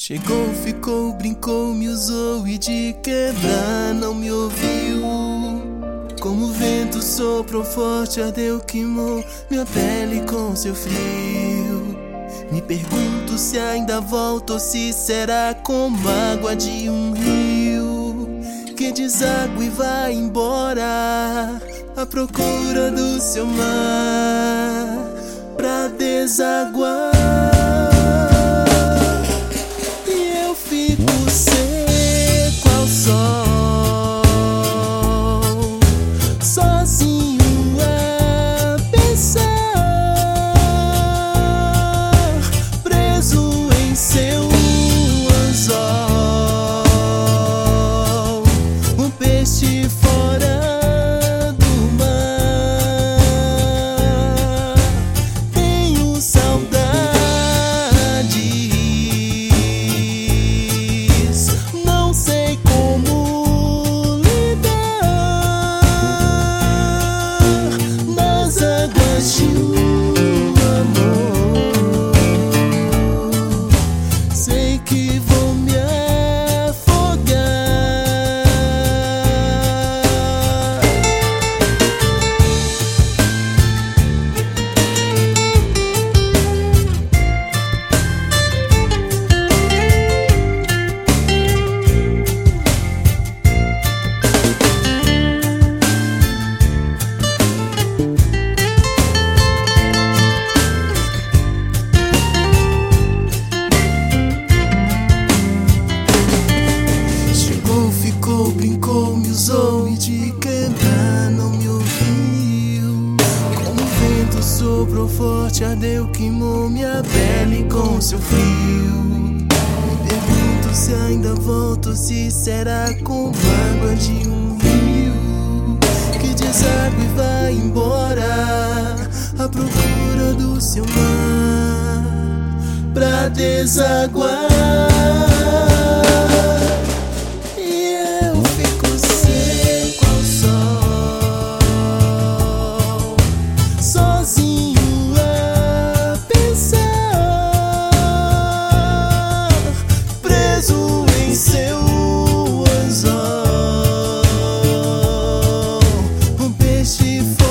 Chegou, ficou, brincou, me usou e de quebrar não me ouviu. Como o vento soprou forte, ardeu, queimou minha pele com seu frio. Me pergunto se ainda volto ou se será como água de um rio que deságua e vai embora à procura do seu mar pra desaguar. Brincou, me usou e de quebrar não me ouviu. Como o vento soprou forte, ardeu, queimou minha pele com seu frio. Me pergunto se ainda volto, se será como água de um rio que deságua e vai embora à procura do seu mar pra desaguar. se for.